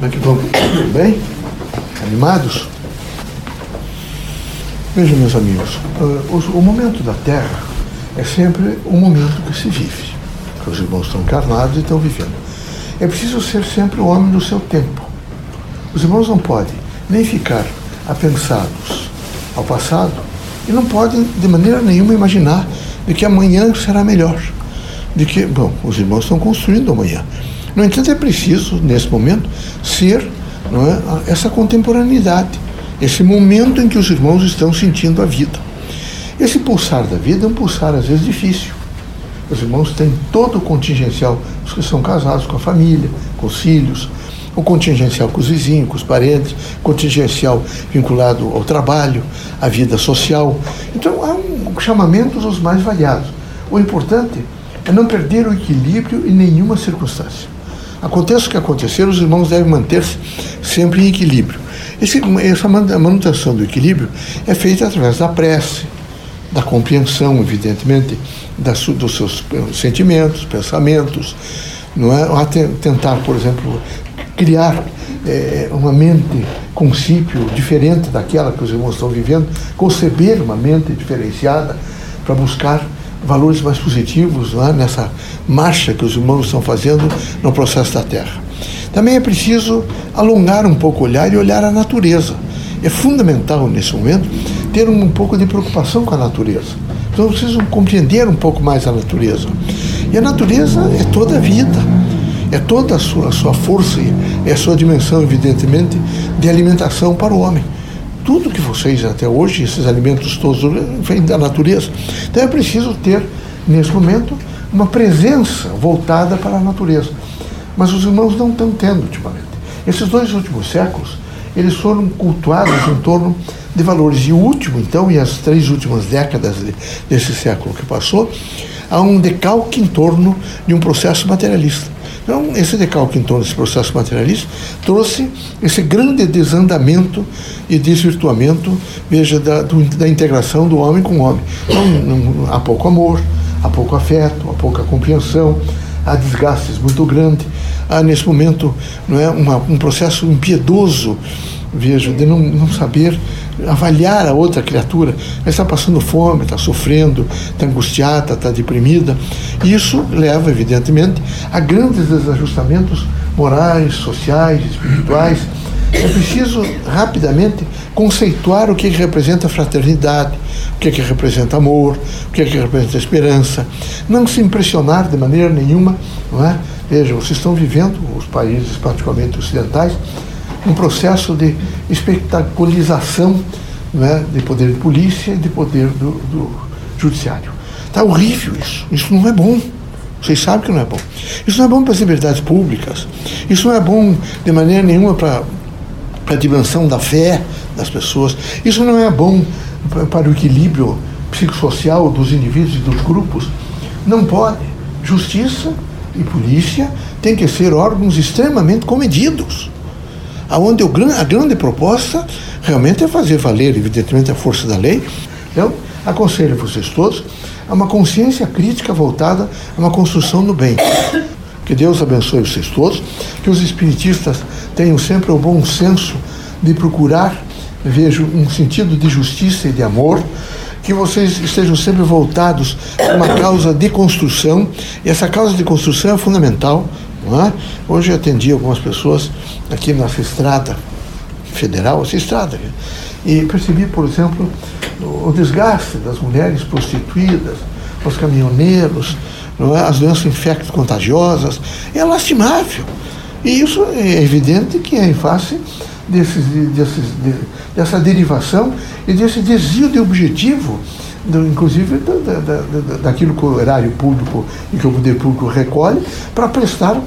Como é que vão? Tudo bem? Animados? Vejam, meus amigos, uh, o momento da Terra é sempre um momento que se vive. Os irmãos estão encarnados e estão vivendo. É preciso ser sempre o homem do seu tempo. Os irmãos não podem nem ficar apensados ao passado e não podem de maneira nenhuma imaginar de que amanhã será melhor. De que, bom, os irmãos estão construindo amanhã. No entanto, é preciso, nesse momento, ser é, essa contemporaneidade, esse momento em que os irmãos estão sentindo a vida. Esse pulsar da vida é um pulsar, às vezes, difícil. Os irmãos têm todo o contingencial, os que são casados com a família, com os filhos, o contingencial com os vizinhos, com os parentes, contingencial vinculado ao trabalho, à vida social. Então, há um, chamamentos os mais variados. O importante é não perder o equilíbrio em nenhuma circunstância. Aconteça o que acontecer, os irmãos devem manter-se sempre em equilíbrio. Esse, essa manutenção do equilíbrio é feita através da prece, da compreensão, evidentemente, das, dos seus sentimentos, pensamentos, não é? Tentar, por exemplo, criar é, uma mente, concípio diferente daquela que os irmãos estão vivendo, conceber uma mente diferenciada para buscar valores mais positivos nessa marcha que os irmãos estão fazendo no processo da Terra. Também é preciso alongar um pouco o olhar e olhar a natureza. É fundamental nesse momento ter um, pouco de preocupação com a natureza. Então precisam compreender um pouco mais a natureza. E a natureza é toda a vida, é toda a sua, a sua força e é a sua dimensão, evidentemente, de alimentação para o homem tudo que vocês até hoje, esses alimentos todos, vêm da natureza. Então é preciso ter, nesse momento, uma presença voltada para a natureza. Mas os irmãos não estão tendo ultimamente. Esses dois últimos séculos, eles foram cultuados em torno de valores. E o último, então, e as três últimas décadas desse século que passou, há um decalque em torno de um processo materialista. Então, esse decalque em torno desse processo materialista trouxe esse grande desandamento e desvirtuamento, veja, da, do, da integração do homem com o homem. Então, não, há pouco amor, há pouco afeto, há pouca compreensão, há desgastes muito grandes, há nesse momento não é, uma, um processo impiedoso, veja, de não, não saber avaliar a outra criatura. Ela está passando fome, está sofrendo, está angustiada, está deprimida. Isso leva, evidentemente, a grandes desajustamentos morais, sociais, espirituais. É preciso rapidamente conceituar o que, que representa fraternidade, o que, que representa amor, o que, que representa esperança. Não se impressionar de maneira nenhuma, não é? Veja, vocês estão vivendo, os países, particularmente ocidentais, um processo de espetacularização né, de poder de polícia e de poder do, do judiciário. Está horrível isso. Isso não é bom. Vocês sabem que não é bom. Isso não é bom para as liberdades públicas. Isso não é bom de maneira nenhuma para a dimensão da fé das pessoas. Isso não é bom para o equilíbrio psicossocial dos indivíduos e dos grupos. Não pode. Justiça e polícia têm que ser órgãos extremamente comedidos aonde a grande proposta realmente é fazer valer, evidentemente, a força da lei. Eu aconselho vocês todos a uma consciência crítica voltada a uma construção do bem. Que Deus abençoe vocês todos, que os espiritistas tenham sempre o bom senso de procurar, vejo, um sentido de justiça e de amor, que vocês estejam sempre voltados a uma causa de construção, e essa causa de construção é fundamental é? Hoje eu atendi algumas pessoas aqui nessa estrada federal, essa estrada, e percebi, por exemplo, o desgaste das mulheres prostituídas, os caminhoneiros, é? as doenças infecto-contagiosas. É lastimável. E isso é evidente que é em face desses, desses, de, dessa derivação e desse desvio de objetivo do, inclusive da, da, da, daquilo que o erário público e que o poder público recolhe, para prestar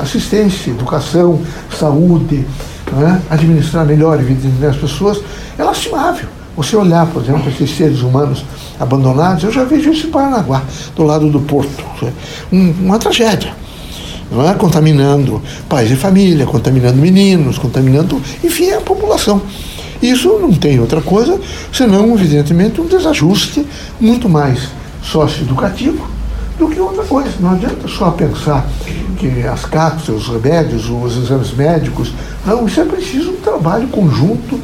assistência, educação, saúde, né? administrar melhor a vida das pessoas, é lastimável. Você olhar, por exemplo, esses seres humanos abandonados, eu já vejo isso em Paranaguá, do lado do porto. Um, uma tragédia. Não é? Contaminando pais e família, contaminando meninos, contaminando, enfim, a população. Isso não tem outra coisa senão, evidentemente, um desajuste muito mais socioeducativo do que outra coisa. Não adianta só pensar que as cápsulas, os remédios, os exames médicos. Não, isso é preciso um trabalho conjunto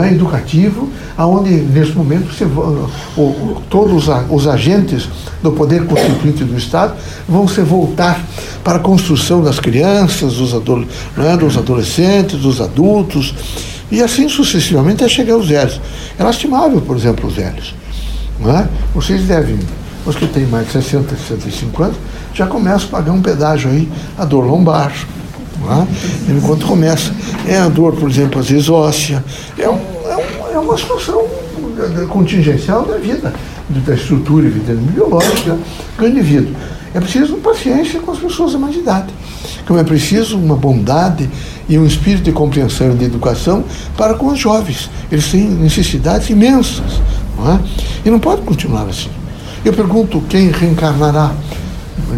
é, educativo, aonde nesse momento você, o, todos os agentes do poder constituinte do Estado vão se voltar para a construção das crianças, dos, adole, é, dos adolescentes, dos adultos, e assim sucessivamente até chegar aos velhos. É lastimável, por exemplo, os. Não é? Vocês devem, os que têm mais de 60, 65 anos, já começam a pagar um pedágio aí, a dor lombar, é? enquanto começa. É a dor, por exemplo, às vezes óssea. É, um, é, um, é uma situação contingencial da vida, da estrutura evidentemente biológica do indivíduo. É preciso paciência com as pessoas de mais idade. Como é preciso uma bondade e um espírito de compreensão e de educação para com os jovens. Eles têm necessidades imensas. Não é? E não pode continuar assim. Eu pergunto quem reencarnará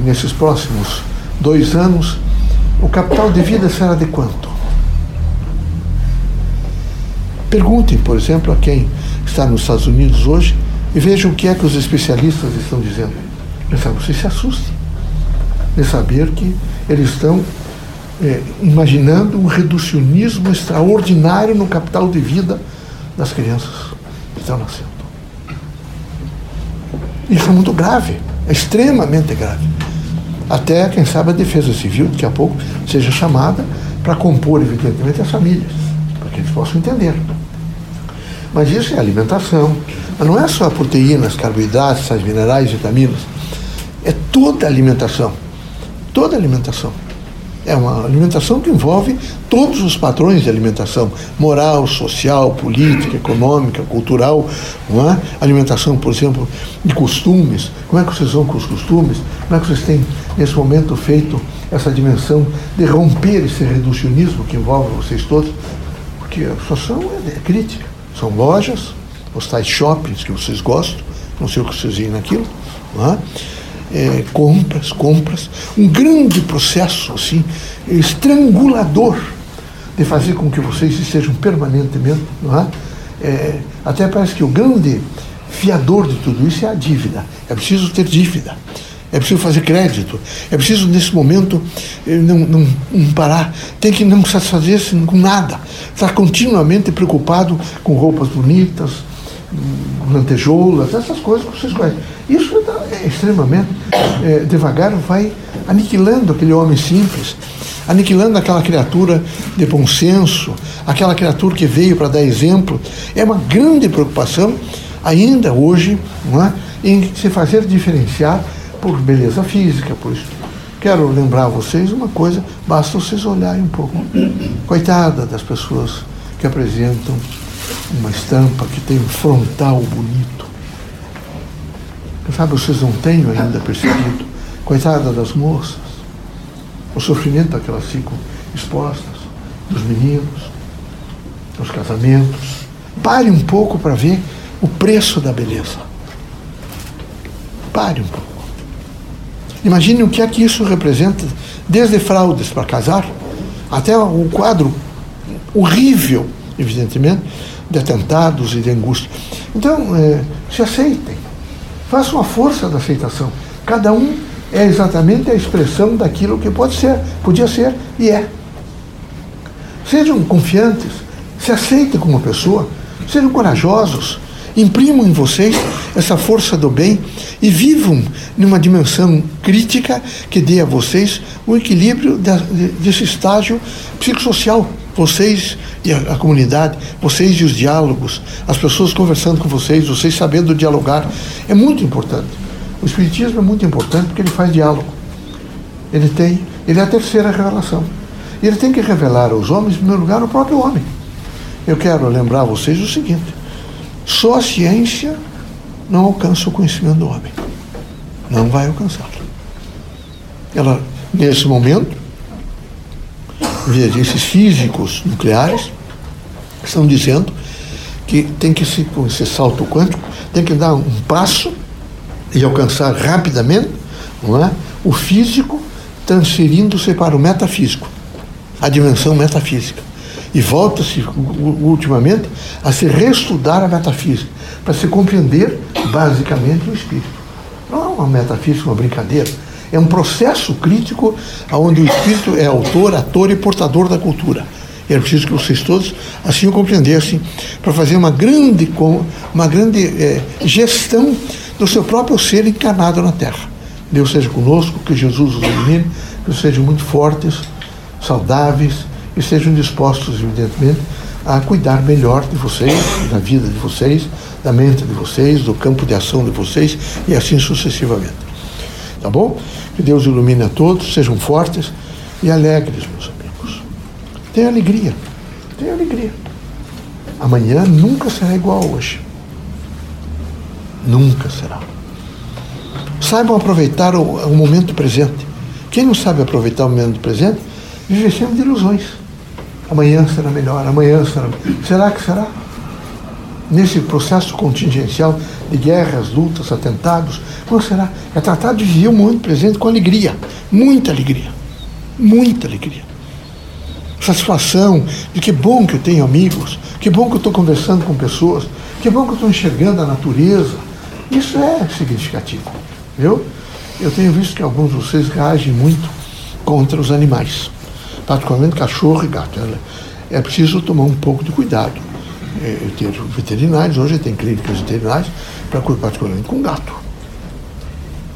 nesses próximos dois anos o capital de vida será de quanto? Perguntem, por exemplo, a quem está nos Estados Unidos hoje e vejam o que é que os especialistas estão dizendo. Vocês se assustem de saber que eles estão é, imaginando um reducionismo extraordinário no capital de vida das crianças que estão nascendo. Isso é muito grave, é extremamente grave até, quem sabe, a Defesa Civil, daqui a pouco, seja chamada para compor, evidentemente, as famílias, para que eles possam entender. Mas isso é alimentação. Mas não é só proteínas, carboidratos, sais minerais, vitaminas. É toda alimentação. Toda alimentação. É uma alimentação que envolve todos os padrões de alimentação, moral, social, política, econômica, cultural, não é? alimentação, por exemplo, de costumes. Como é que vocês vão com os costumes? Como é que vocês têm, nesse momento, feito essa dimensão de romper esse reducionismo que envolve vocês todos? Porque a situação é crítica. São lojas, os tais shoppings que vocês gostam, não sei o que vocês veem naquilo, é? é, compras, compras, um grande processo assim, estrangulador de fazer com que vocês estejam permanentemente, é? é? Até parece que o grande fiador de tudo isso é a dívida. É preciso ter dívida. É preciso fazer crédito. É preciso, nesse momento, eh, não, não, não parar. Tem que não satisfazer-se com nada. Estar continuamente preocupado com roupas bonitas, lantejoulas, essas coisas que vocês conhecem. Isso é extremamente é, devagar, vai aniquilando aquele homem simples, aniquilando aquela criatura de bom senso, aquela criatura que veio para dar exemplo. É uma grande preocupação, ainda hoje, é? em se fazer diferenciar por beleza física, por isso. Quero lembrar a vocês uma coisa, basta vocês olharem um pouco. Coitada das pessoas que apresentam uma estampa que tem um frontal bonito. Sabe vocês não têm ainda percebido. Coitada das moças, o sofrimento a que elas ficam expostas, dos meninos, dos casamentos. Pare um pouco para ver o preço da beleza. Pare um pouco. Imagine o que é que isso representa, desde fraudes para casar, até o quadro horrível, evidentemente, de atentados e de angústia. Então, é, se aceitem. Façam a força da aceitação. Cada um é exatamente a expressão daquilo que pode ser, podia ser e é. Sejam confiantes, se aceitem como pessoa, sejam corajosos, imprimam em vocês essa força do bem e vivam numa dimensão crítica que dê a vocês o equilíbrio desse estágio psicossocial vocês e a, comunidade, vocês e os diálogos, as pessoas conversando com vocês, vocês sabendo dialogar, é muito importante. O Espiritismo é muito importante porque ele faz diálogo. Ele tem, ele é a terceira revelação. E ele tem que revelar aos homens, em primeiro lugar, o próprio homem. Eu quero lembrar a vocês o seguinte: só a ciência não alcança o conhecimento do homem. Não vai alcançar. Ela, nesse momento, esses físicos nucleares estão dizendo que tem que se, com esse salto quântico, tem que dar um passo e alcançar rapidamente não é, o físico transferindo-se para o metafísico, a dimensão metafísica. E volta-se, ultimamente, a se reestudar a metafísica, para se compreender basicamente o espírito. Não é uma metafísica, uma brincadeira. É um processo crítico onde o espírito é autor, ator e portador da cultura. E era preciso que vocês todos assim o compreendessem para fazer uma grande, uma grande é, gestão do seu próprio ser encarnado na Terra. Deus seja conosco, que Jesus os ilumine, que sejam muito fortes, saudáveis e sejam dispostos, evidentemente, a cuidar melhor de vocês, da vida de vocês, da mente de vocês, do campo de ação de vocês e assim sucessivamente. Tá bom? Que Deus ilumine a todos, sejam fortes e alegres, meus amigos. Tenha alegria, tenha alegria. Amanhã nunca será igual a hoje. Nunca será. Saibam aproveitar o, o momento presente. Quem não sabe aproveitar o momento presente, vive sempre de ilusões. Amanhã será melhor, amanhã será. Será que será? Nesse processo contingencial de guerras, lutas, atentados, não será? É tratado de viver o momento presente com alegria, muita alegria, muita alegria. Satisfação de que bom que eu tenho amigos, que bom que eu estou conversando com pessoas, que bom que eu estou enxergando a natureza. Isso é significativo, viu? Eu tenho visto que alguns de vocês reagem muito contra os animais particularmente cachorro e gato. É preciso tomar um pouco de cuidado. É, eu tenho veterinários, hoje tem clínicas veterinárias para particularmente com gato.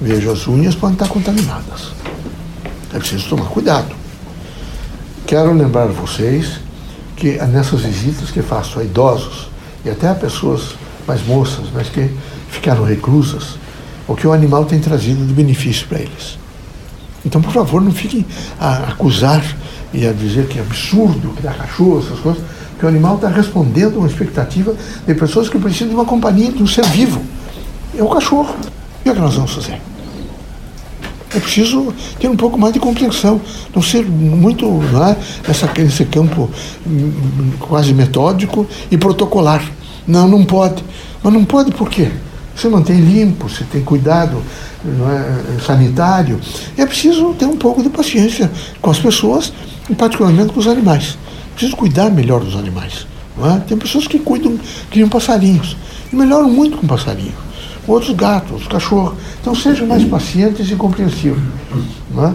Vejo as unhas podem estar contaminadas. É preciso tomar cuidado. Quero lembrar vocês que nessas visitas que faço a idosos e até a pessoas mais moças, mas que ficaram reclusas, o que o animal tem trazido de benefício para eles. Então, por favor, não fiquem a acusar e a dizer que é absurdo criar cachorro, essas coisas, que o animal está respondendo a uma expectativa de pessoas que precisam de uma companhia, de um ser vivo. É o cachorro. E o que nós vamos fazer? É preciso ter um pouco mais de compreensão, não ser muito é, nessa, nesse campo hum, quase metódico e protocolar. Não, não pode. Mas não pode por quê? Você mantém limpo, você tem cuidado é, sanitário. É preciso ter um pouco de paciência com as pessoas e particularmente com os animais. Preciso cuidar melhor dos animais. É? Tem pessoas que cuidam, criam passarinhos e melhoram muito com passarinho. Outros gatos, outros cachorros. Então sejam mais pacientes e compreensivos. Não é?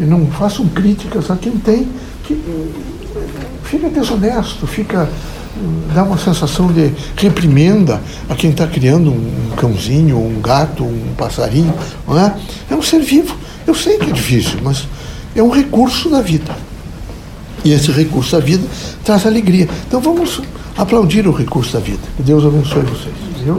E não façam críticas a quem tem, que fica desonesto, fica dá uma sensação de reprimenda a quem está criando um cãozinho, um gato, um passarinho. Não é? é um ser vivo. Eu sei que é difícil, mas é um recurso da vida. E esse recurso da vida traz alegria. Então vamos aplaudir o recurso da vida. Que Deus abençoe vocês. Viu?